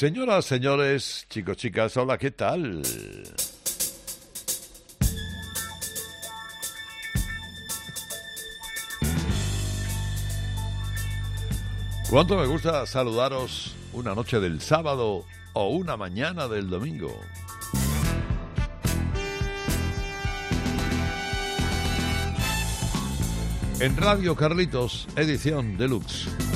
Señoras, señores, chicos, chicas, hola, ¿qué tal? ¿Cuánto me gusta saludaros una noche del sábado o una mañana del domingo? En Radio Carlitos, edición deluxe.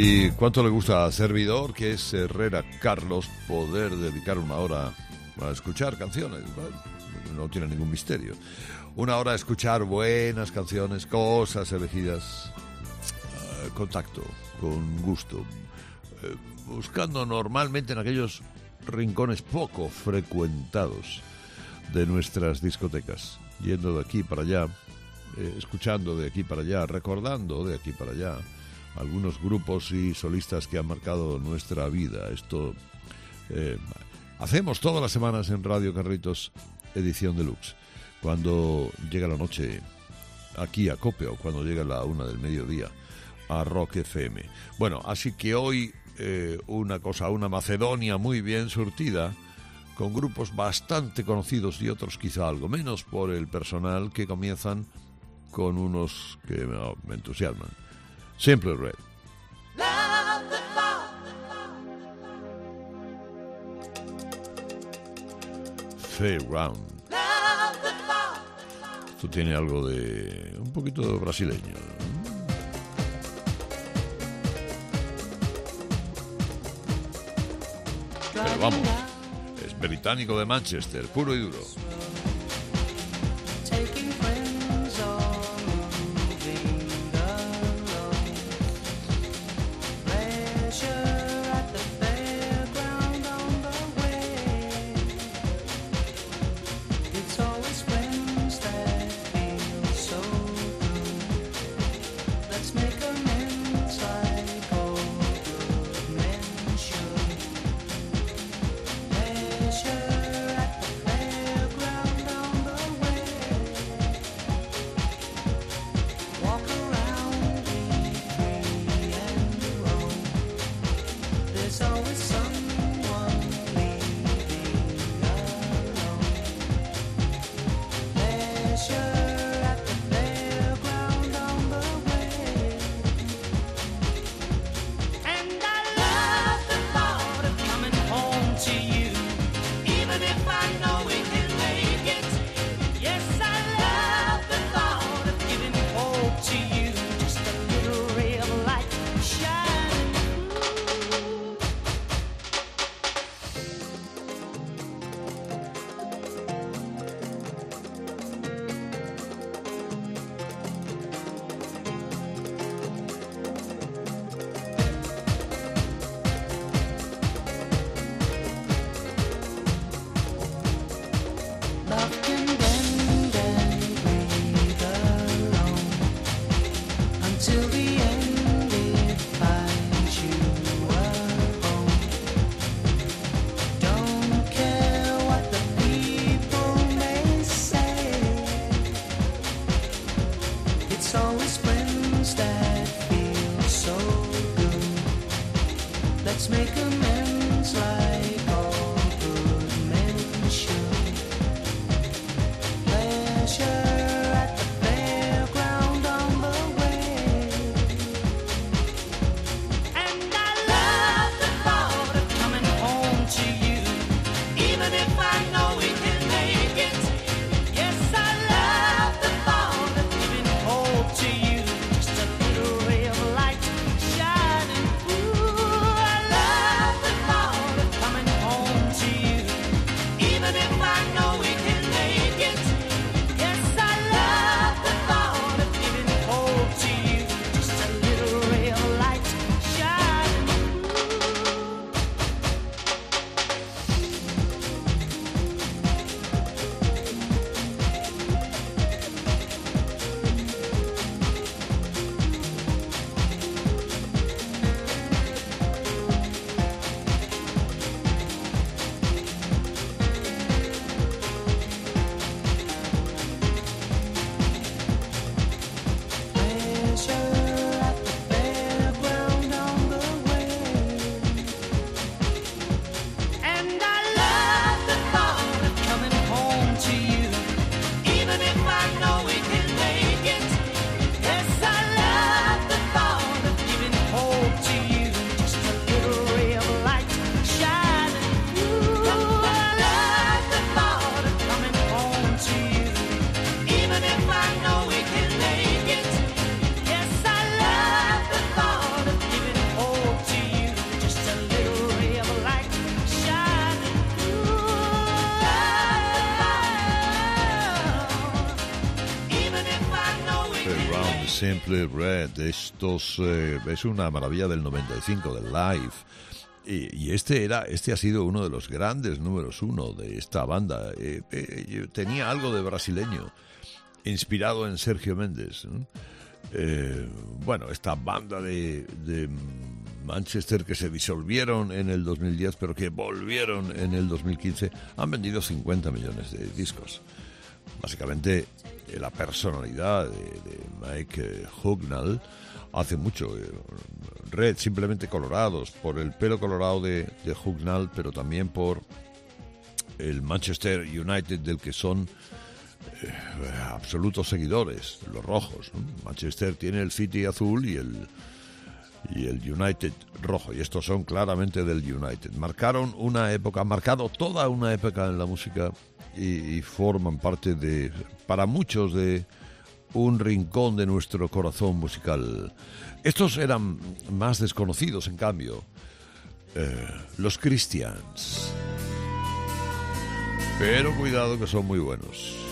Y cuánto le gusta a servidor, que es Herrera Carlos, poder dedicar una hora a escuchar canciones. no tiene ningún misterio. Una hora a escuchar buenas canciones, cosas elegidas, uh, contacto, con gusto, eh, buscando normalmente en aquellos rincones poco frecuentados de nuestras discotecas, yendo de aquí para allá, eh, escuchando de aquí para allá, recordando de aquí para allá algunos grupos y solistas que han marcado nuestra vida. Esto eh, hacemos todas las semanas en Radio Carritos, edición deluxe. Cuando llega la noche aquí a Cope o cuando llega la una del mediodía a Rock FM. Bueno, así que hoy eh, una cosa, una Macedonia muy bien surtida con grupos bastante conocidos y otros quizá algo menos por el personal que comienzan con unos que me entusiasman. Simple Red. Round. Esto tiene algo de. un poquito brasileño. Pero vamos, es británico de Manchester, puro y duro. Red. Estos eh, es una maravilla del 95 del Live. Y, este era, este ha sido uno de los grandes números uno de esta banda. Eh, eh, tenía algo de brasileño, inspirado en Sergio Méndez. bueno, esta banda de, de Manchester que se disolvieron en el 2010 pero que volvieron en el 2015 han vendido 50 millones de discos. Básicamente la personalidad de, Mike Hugnall hace mucho. Eh, red, simplemente colorados, por el pelo colorado de, de Hugnall, pero también por el Manchester United del que son eh, absolutos seguidores, los rojos. Manchester tiene el City azul y el y el United rojo, y estos son claramente del United. Marcaron una época, han marcado toda una época en la música y, forman parte de, para muchos, de un rincón de nuestro corazón musical. Estos eran más desconocidos, en cambio, eh, los Christians. Pero cuidado que son muy buenos.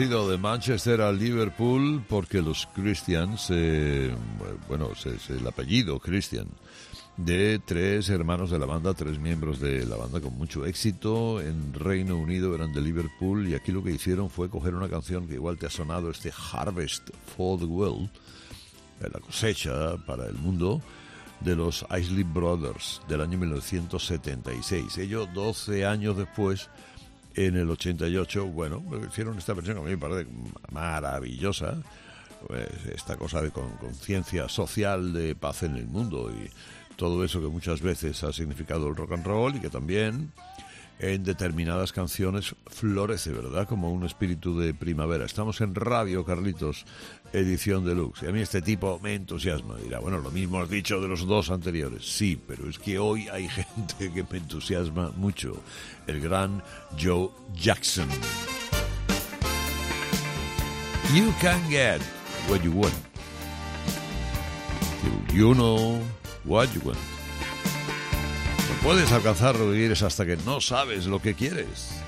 Ido de Manchester a Liverpool porque los Christians, eh, bueno, es, el apellido Christian, de tres hermanos de la banda, tres miembros de la banda con mucho éxito. En Reino Unido eran de Liverpool y aquí lo que hicieron fue coger una canción que igual te ha sonado, este Harvest for the World, la cosecha para el mundo, de los Isley Brothers del año 1976. Ellos 12 años después, en el 88, bueno, hicieron esta versión que a mí me parece maravillosa. Pues esta cosa de conciencia social de paz en el mundo y todo eso que muchas veces ha significado el rock and roll y que también en determinadas canciones florece, ¿verdad? Como un espíritu de primavera. Estamos en Radio Carlitos, edición deluxe. Y a mí este tipo me entusiasma. Dirá, bueno, lo mismo has dicho de los dos anteriores. Sí, pero es que hoy hay gente que me entusiasma mucho. El gran Joe Jackson. You can get what you want. You know what you want. Puedes alcanzar lo que quieres hasta que no sabes lo que quieres.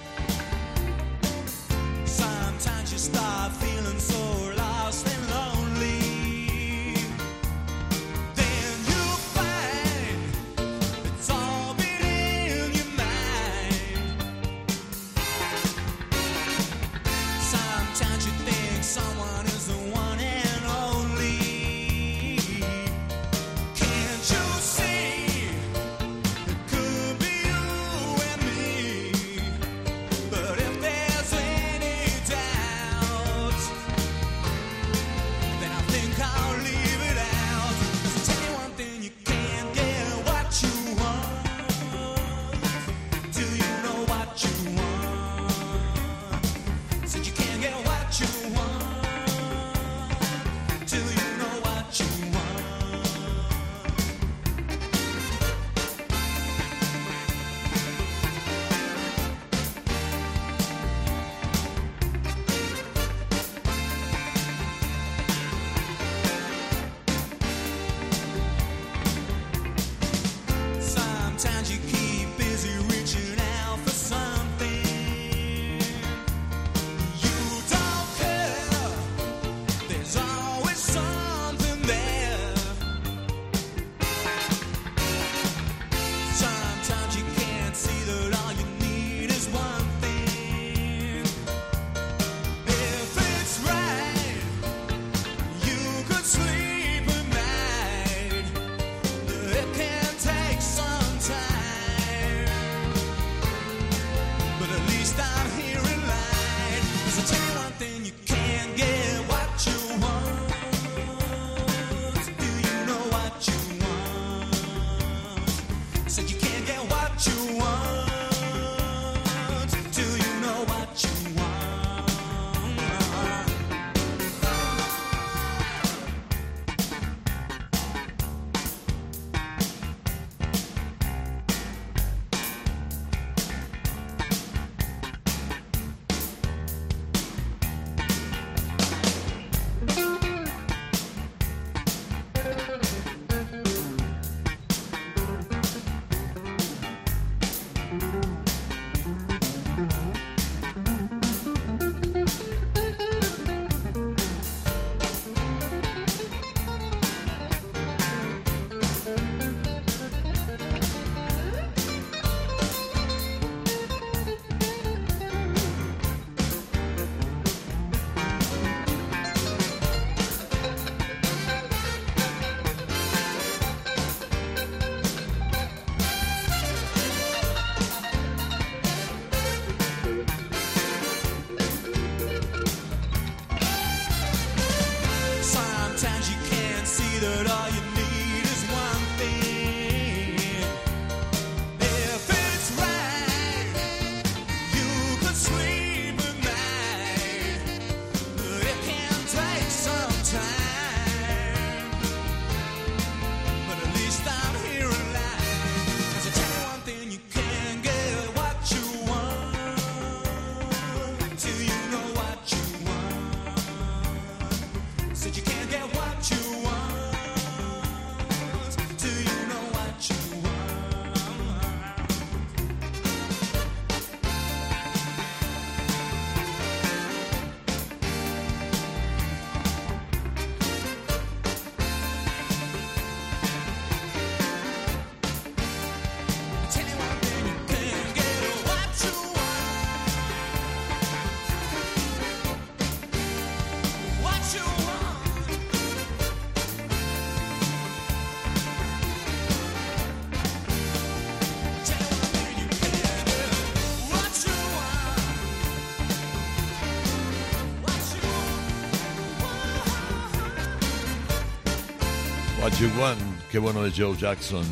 You Want, qué bueno es Joe Jackson.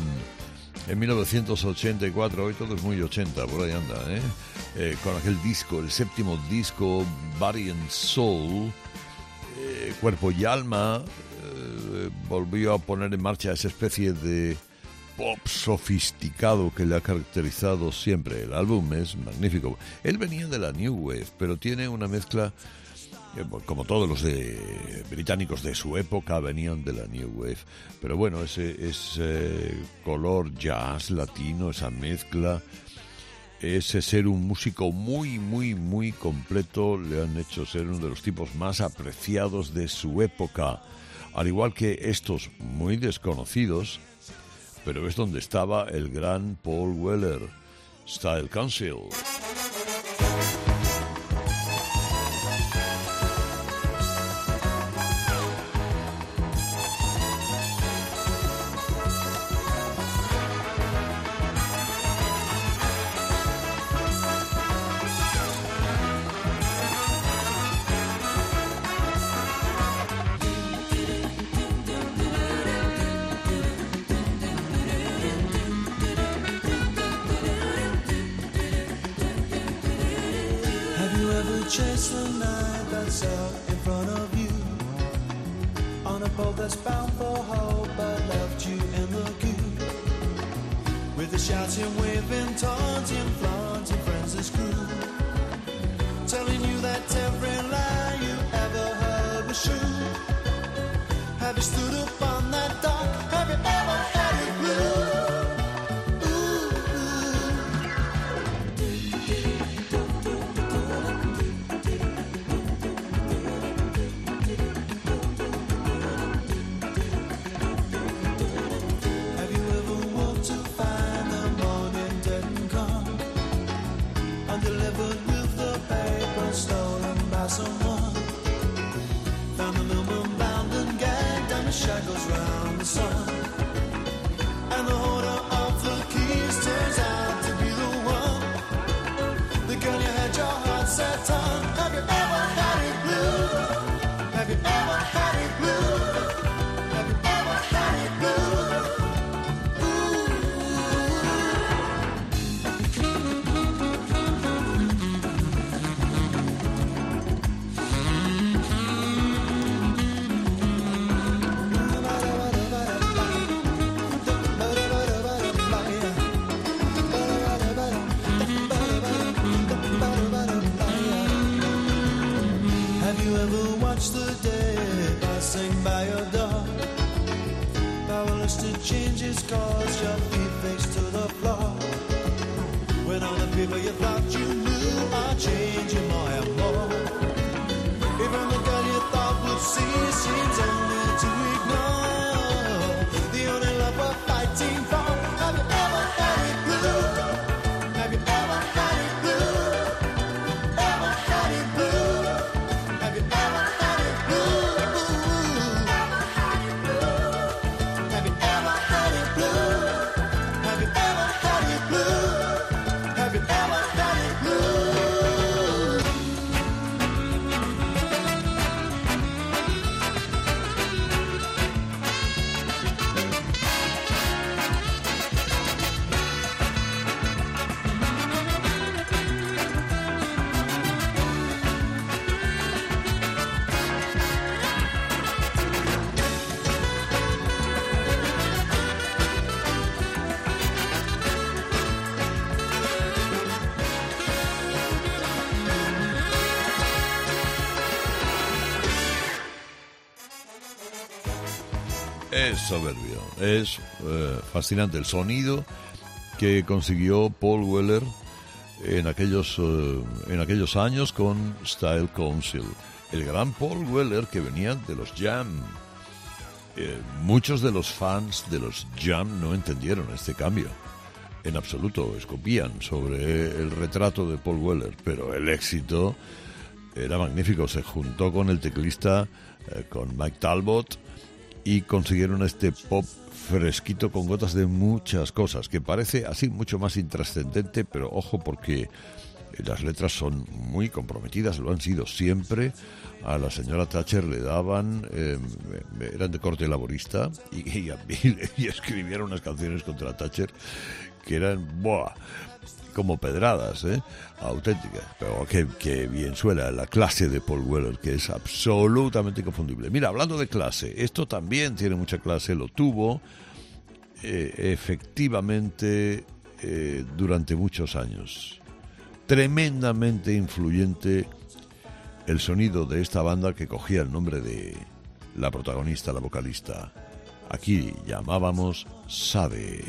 En 1984, hoy todo es muy 80, por ahí anda, ¿eh? ¿eh? con aquel disco, el séptimo disco, Body and Soul, eh, Cuerpo y Alma, eh, volvió a poner en marcha esa especie de pop sofisticado que le ha caracterizado siempre. El álbum es magnífico. Él venía de la New Wave, pero tiene una mezcla como todos los de británicos de su época venían de la New Wave. Pero bueno, ese, ese color jazz latino, esa mezcla, ese ser un músico muy, muy, muy completo, le han hecho ser uno de los tipos más apreciados de su época. Al igual que estos muy desconocidos, pero es donde estaba el gran Paul Weller, Style Council. that's bound for hope. I left you in the queue with the shouting, waving, tongue. Es soberbio, es eh, fascinante el sonido que consiguió Paul Weller en aquellos, eh, en aquellos años con Style Council. El gran Paul Weller que venía de los Jam. Eh, muchos de los fans de los Jam no entendieron este cambio. En absoluto, escupían sobre el retrato de Paul Weller, pero el éxito era magnífico. Se juntó con el teclista, con Mike Talbot, y consiguieron este pop fresquito con gotas de muchas cosas, que parece así mucho más intrascendente, pero ojo porque las letras son muy comprometidas, lo han sido siempre. A la señora Thatcher le daban, em, eran de corte laborista y, y, escribieron unas canciones contra Thatcher que eran, ¡buah! Como pedradas, ¿eh? auténticas. Pero que, bien suena la clase de Paul Weller, que es absolutamente inconfundible. Mira, hablando de clase, esto también tiene mucha clase, lo tuvo eh, efectivamente eh, durante muchos años. Tremendamente influyente el sonido de esta banda que cogía el nombre de la protagonista, la vocalista. Aquí llamábamos Sabe.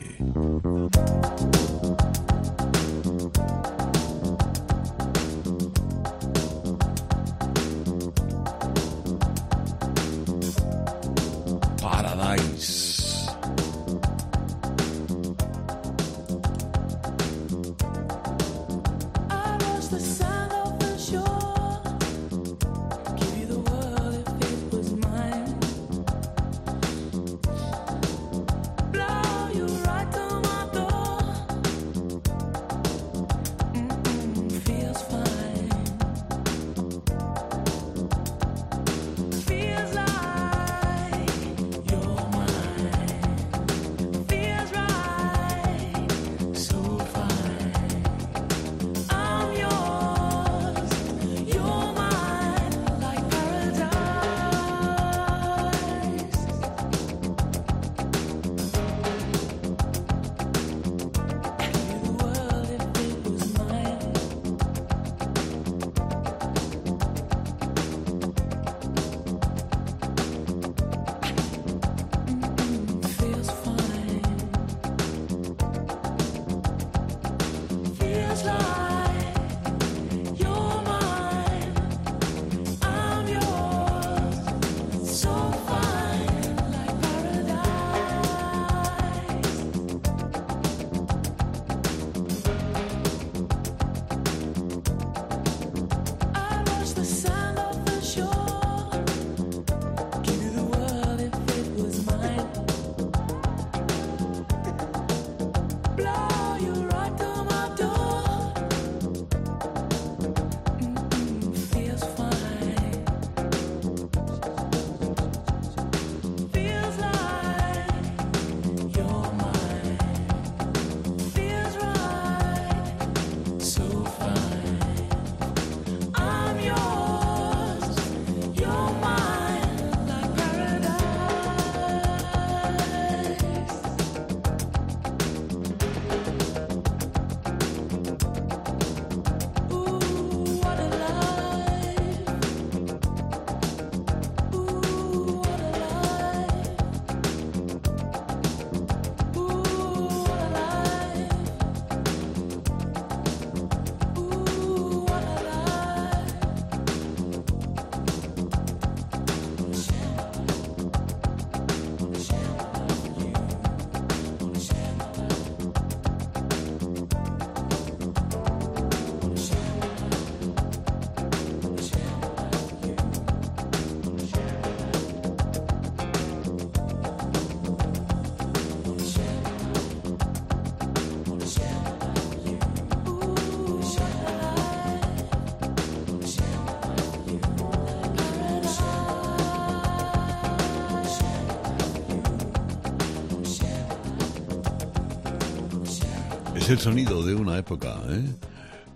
El sonido de una época, ¿eh?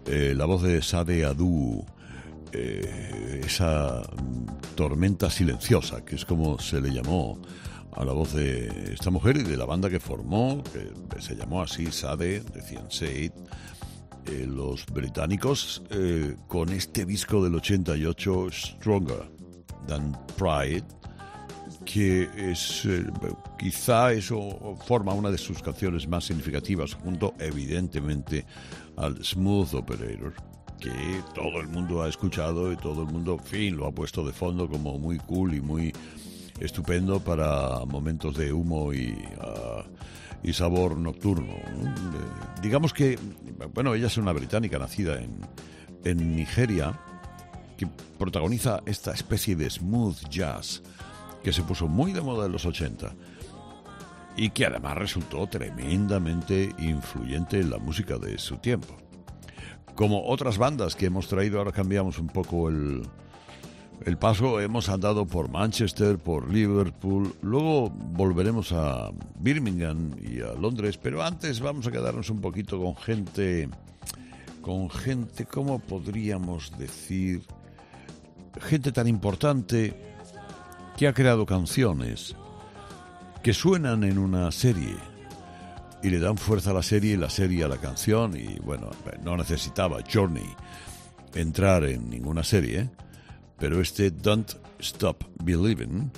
Eh, la voz de Sade Adu, eh, esa tormenta silenciosa, que es como se le llamó a la voz de esta mujer y de la banda que formó, que se llamó así, Sade, decían Said, los británicos, con este disco del 88, Stronger Than Pride, que es eh, quizá eso forma una de sus canciones más significativas, junto evidentemente al Smooth Operator, que todo el mundo ha escuchado y todo el mundo, fin, lo ha puesto de fondo como muy cool y muy estupendo para momentos de humo y, ah, y sabor nocturno. Digamos que, bueno, ella es una británica nacida en, en Nigeria que protagoniza esta especie de smooth jazz que se puso muy de moda en los 80 y que además resultó tremendamente influyente en la música de su tiempo. como otras bandas que hemos traído, ahora cambiamos un poco el, el paso, hemos andado por Manchester, por Liverpool, luego volveremos a Birmingham y a Londres, pero antes vamos a quedarnos un poquito con gente, con gente, ¿cómo podríamos decir? Gente tan importante que ha creado canciones que suenan en una serie y le dan fuerza a la serie y la serie a la canción y bueno, no necesitaba Journey entrar en ninguna serie, pero este Don't Stop Believing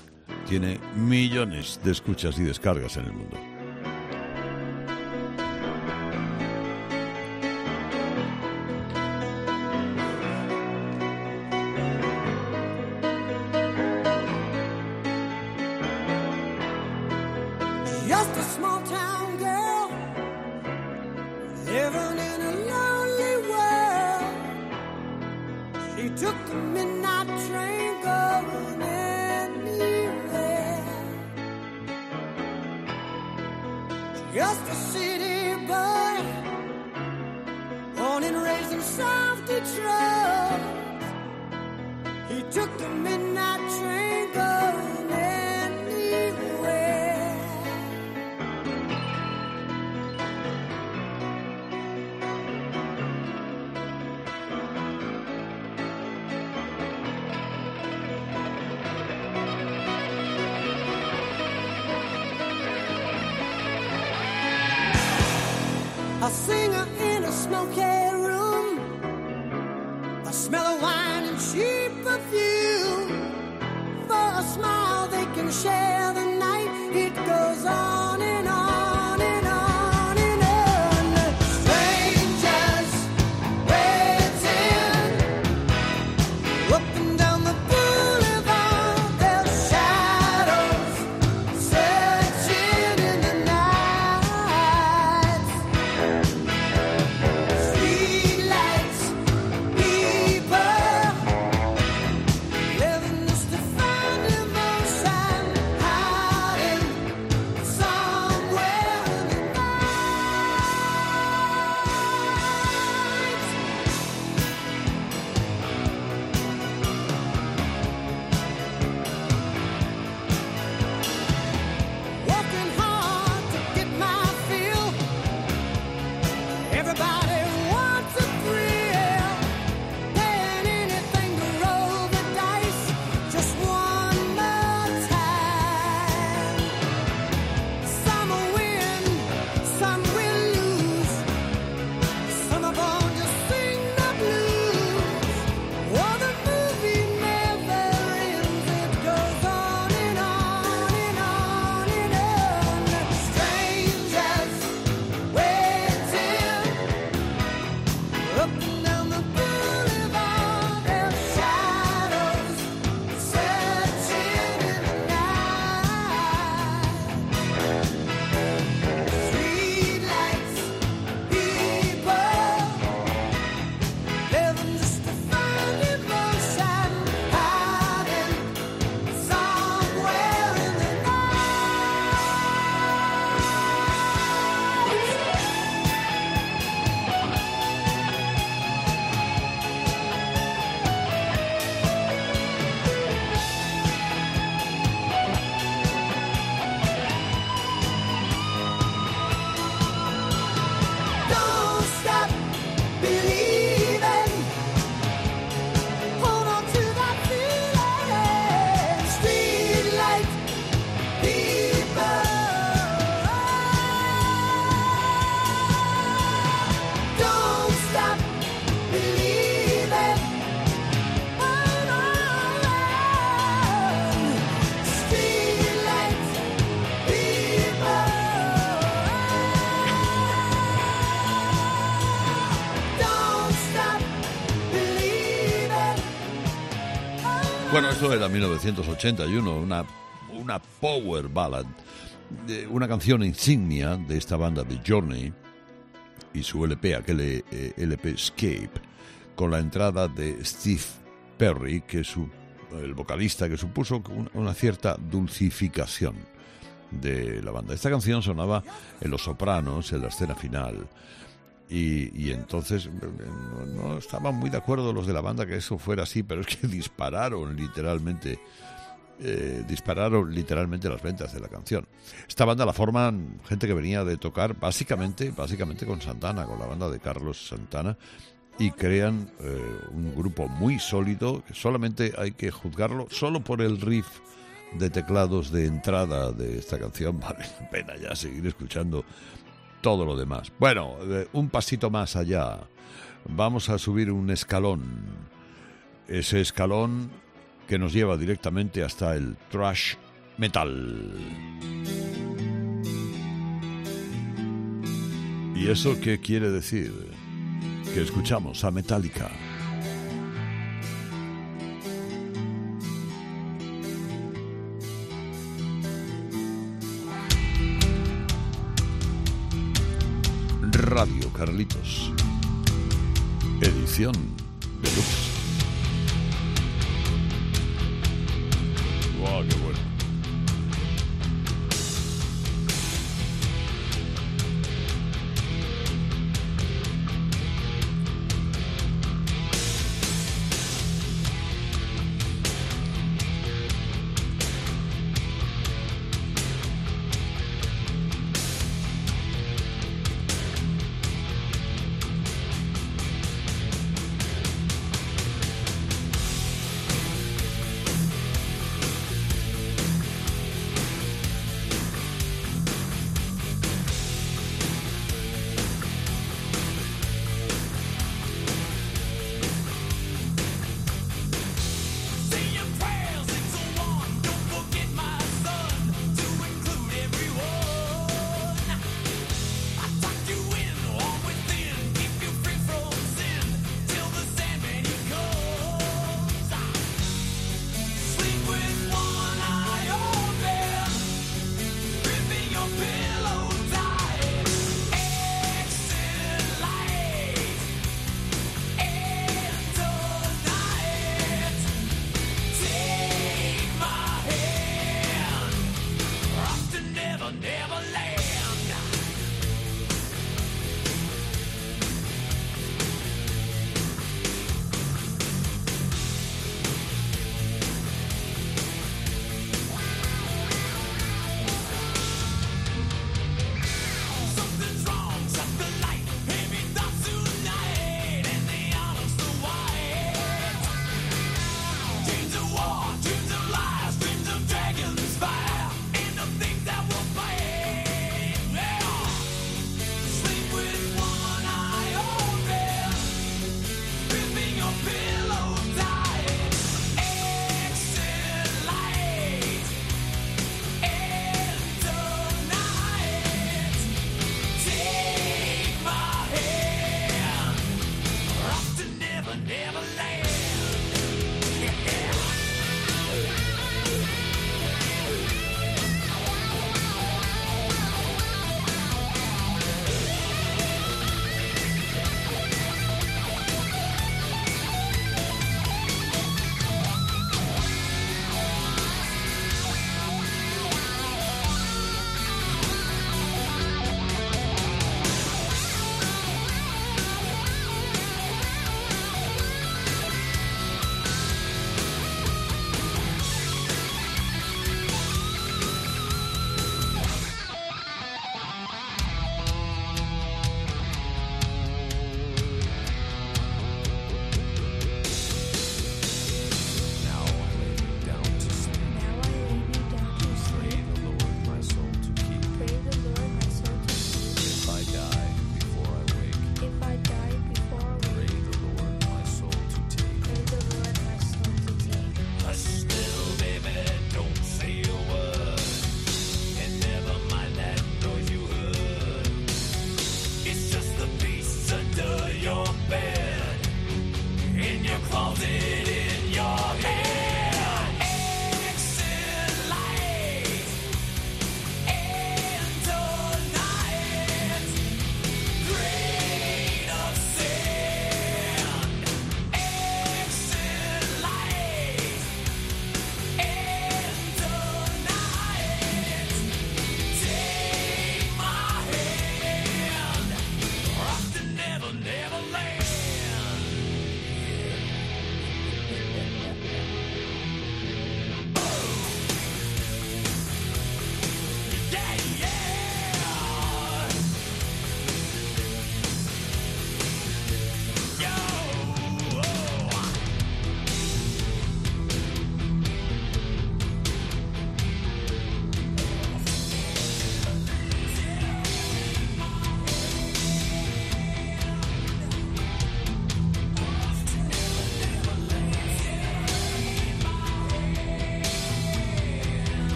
tiene millones de escuchas y descargas en el mundo. smoky room. I smell of wine and cheap perfume for a smile they can share. Esto era 1981, una, una power ballad, una canción insignia de esta banda de Journey y su LP, aquel eh, LP Escape, con la entrada de Steve Perry, que es el vocalista que supuso una cierta dulcificación de la banda. Esta canción sonaba en Los Sopranos, en la escena final. Y, entonces no, estaban muy de acuerdo los de la banda que eso fuera así, pero es que dispararon literalmente. Eh, dispararon literalmente las ventas de la canción. Esta banda la forman gente que venía de tocar básicamente, básicamente con Santana, con la banda de Carlos Santana, y crean eh, un grupo muy sólido que solamente hay que juzgarlo solo por el riff de teclados de entrada de esta canción. Vale la pena ya seguir escuchando todo lo demás. Bueno, un pasito más allá. Vamos a subir un escalón. Ese escalón que nos lleva directamente hasta el thrash metal. ¿Y eso qué quiere decir? Que escuchamos a Metallica. Radio Carlitos. Edición Deluxe.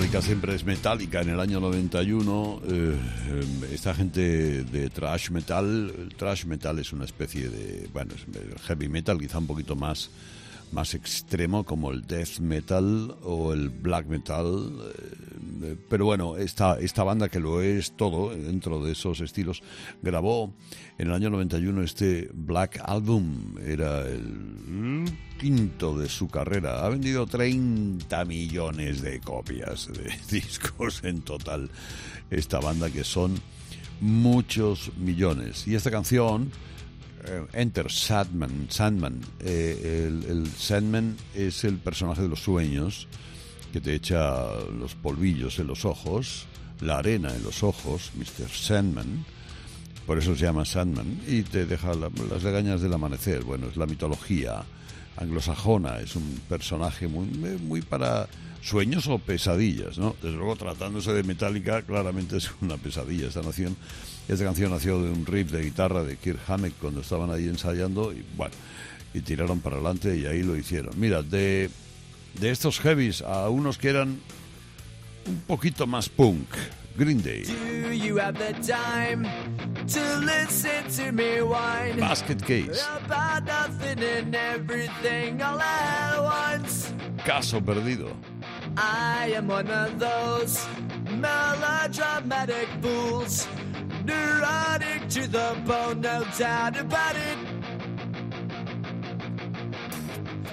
Metallica siempre es Metallica. En el año 91, eh, esta gente de thrash metal, el thrash metal es una especie de, bueno, heavy metal quizá un poquito más, más extremo como el death metal o el black metal. Eh, pero bueno, esta, esta banda que lo es todo dentro de esos estilos, grabó en el año 91 este Black Album. Era el quinto de su carrera. Ha vendido 30 millones de copias de discos en total. Esta banda que son muchos millones. Y esta canción, eh, Enter Sandman, Sandman eh, el, el, Sandman es el personaje de los sueños que te echa los polvillos en los ojos, la arena en los ojos, Mr. Sandman. Por eso se llama Sandman y te deja las legañas del amanecer. Bueno, es la mitología anglosajona, es un personaje muy, muy para sueños o pesadillas, ¿no? Desde luego, tratándose de Metallica, claramente es una pesadilla esta nación. Esta canción nació de un riff de guitarra de Kirk Hammett cuando estaban ahí ensayando y, bueno, y tiraron para adelante y ahí lo hicieron. Mira, de, de estos heavies a unos que eran un poquito más punk. Green Day. Do you have the time to listen to me whine Basket Case. about nothing and everything all at once? Caso perdido. I am one of those melodramatic fools, neurotic to the bone, no doubt about it.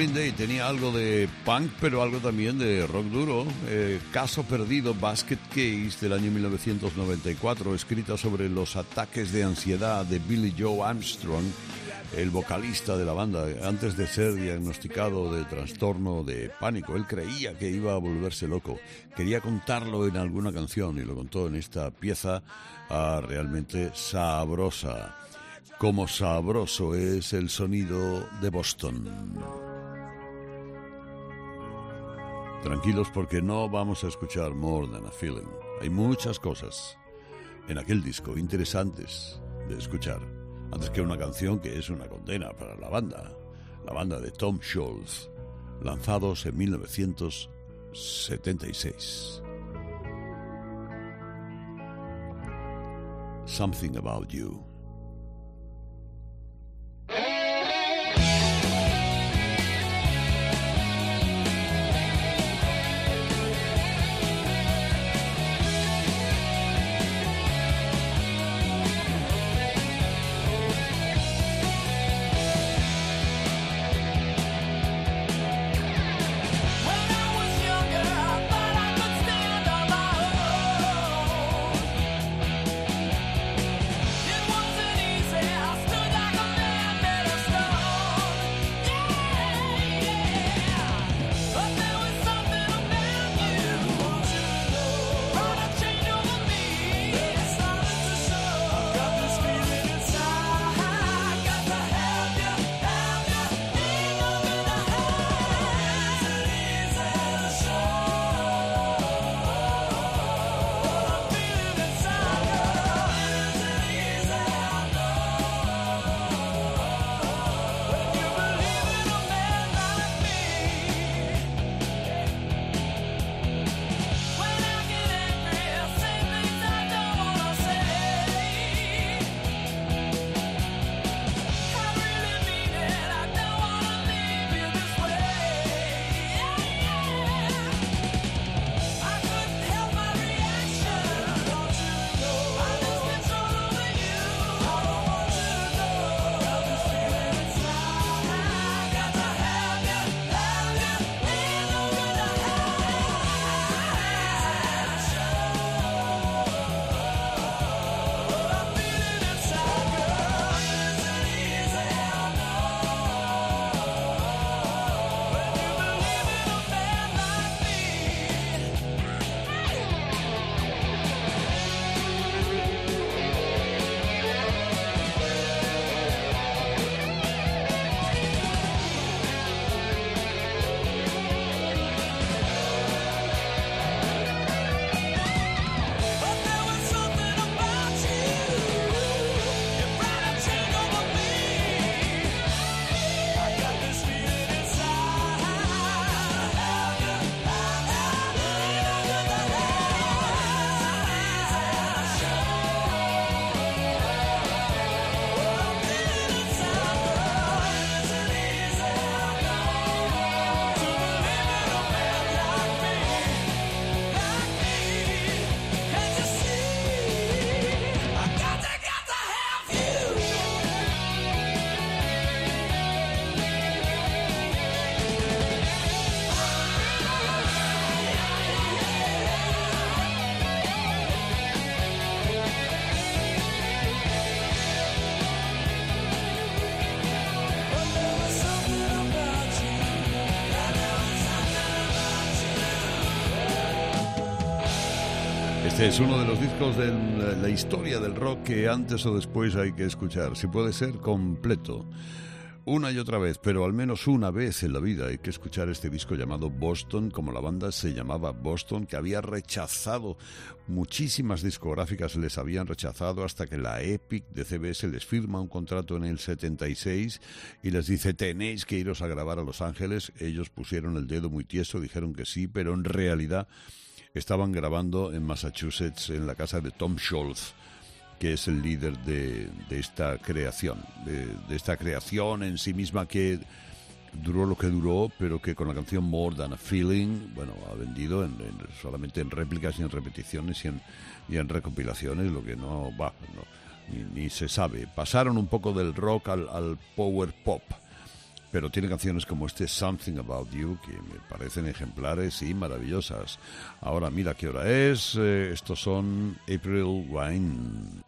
Green Day tenía algo de punk, pero algo también de rock duro. Eh, Caso perdido, Basket Case del año 1994, escrita sobre los ataques de ansiedad de Billy Joe Armstrong, el vocalista de la banda, antes de ser diagnosticado de trastorno de pánico. Él creía que iba a volverse loco. Quería contarlo en alguna canción y lo contó en esta pieza ah, realmente sabrosa. Como sabroso es el sonido de Boston. Tranquilos porque no vamos a escuchar More Than a Feeling. Hay muchas cosas en aquel disco interesantes de escuchar, antes que una canción que es una condena para la banda, la banda de Tom Scholz, lanzados en 1976. Something About You. Es uno de los discos de la historia del rock que antes o después hay que escuchar, si puede ser completo. Una y otra vez, pero al menos una vez en la vida hay que escuchar este disco llamado Boston, como la banda se llamaba Boston, que había rechazado, muchísimas discográficas les habían rechazado hasta que la Epic de CBS les firma un contrato en el 76 y les dice tenéis que iros a grabar a Los Ángeles. Ellos pusieron el dedo muy tieso, dijeron que sí, pero en realidad estaban grabando en Massachusetts en la casa de Tom Scholz que es el líder de, esta creación, de, esta creación en sí misma que duró lo que duró, pero que con la canción More Than a Feeling, bueno, ha vendido solamente en réplicas y en repeticiones y en, y en recopilaciones, lo que no va, ni, se sabe. Pasaron un poco del rock al, al power pop pero tiene canciones como este Something About You que me parecen ejemplares y maravillosas. Ahora mira qué hora es, eh, estos son April Wine.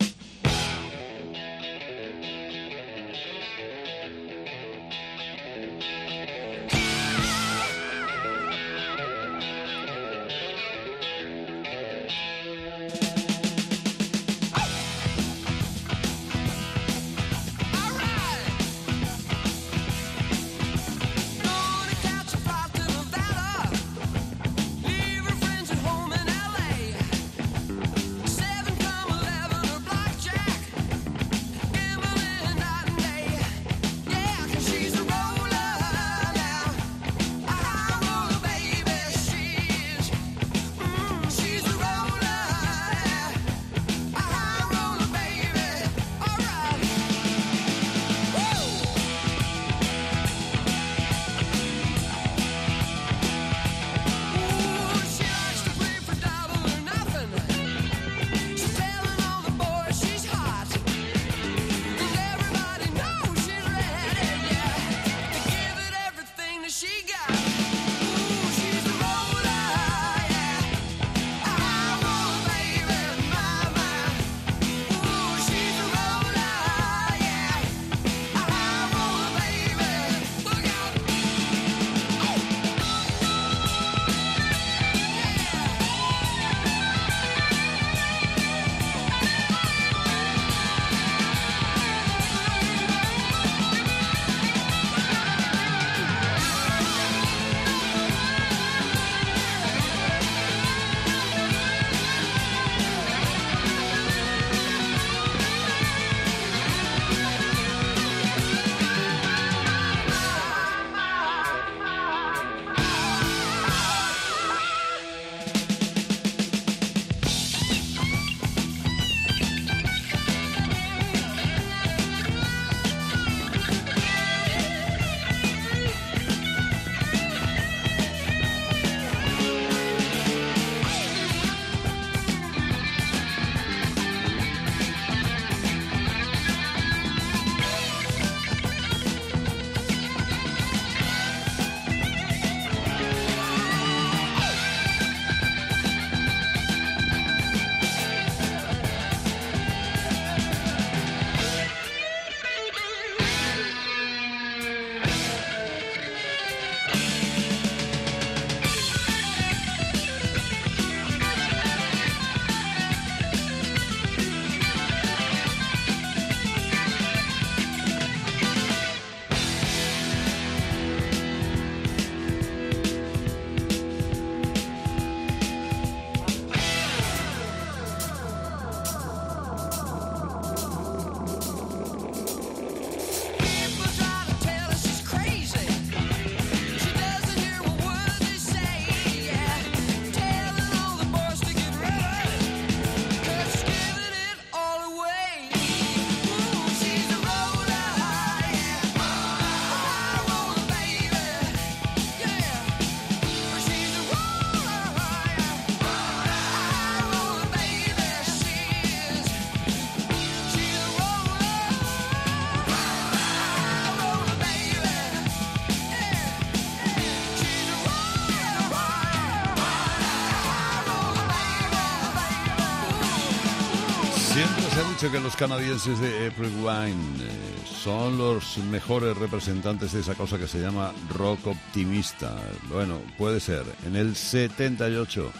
Que los canadienses de April Wine eh, son los mejores representantes de esa cosa que se llama rock optimista. Bueno, puede ser. En el 78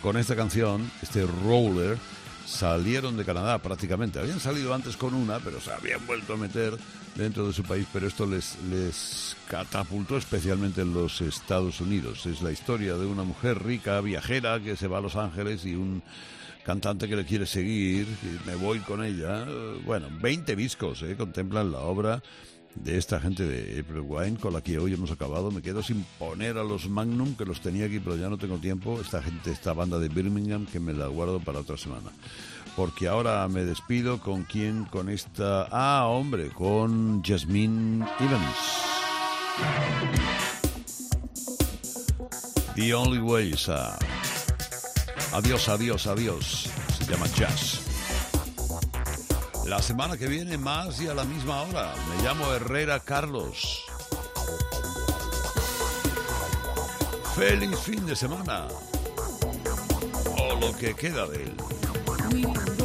con esta canción, este Roller, salieron de Canadá prácticamente. Habían salido antes con una, pero se habían vuelto a meter dentro de su país, pero esto les, les catapultó especialmente en los Estados Unidos. Es la historia de una mujer rica, viajera, que se va a Los Ángeles y un cantante que le quiere seguir, y me voy con ella. Bueno, 20 discos eh, contemplan la obra de esta gente de April Wine con la que hoy hemos acabado. Me quedo sin poner a los Magnum, que los tenía aquí, pero ya no tengo tiempo. Esta gente, esta banda de Birmingham, que me la guardo para otra semana. Porque ahora me despido con quién, con esta... Ah, hombre, con Jasmine Evans. The Only Way is Up. Adiós, adiós, adiós. Se llama Jazz. La semana que viene más y a la misma hora. Me llamo Herrera Carlos. Feliz fin de semana. O lo que queda de él.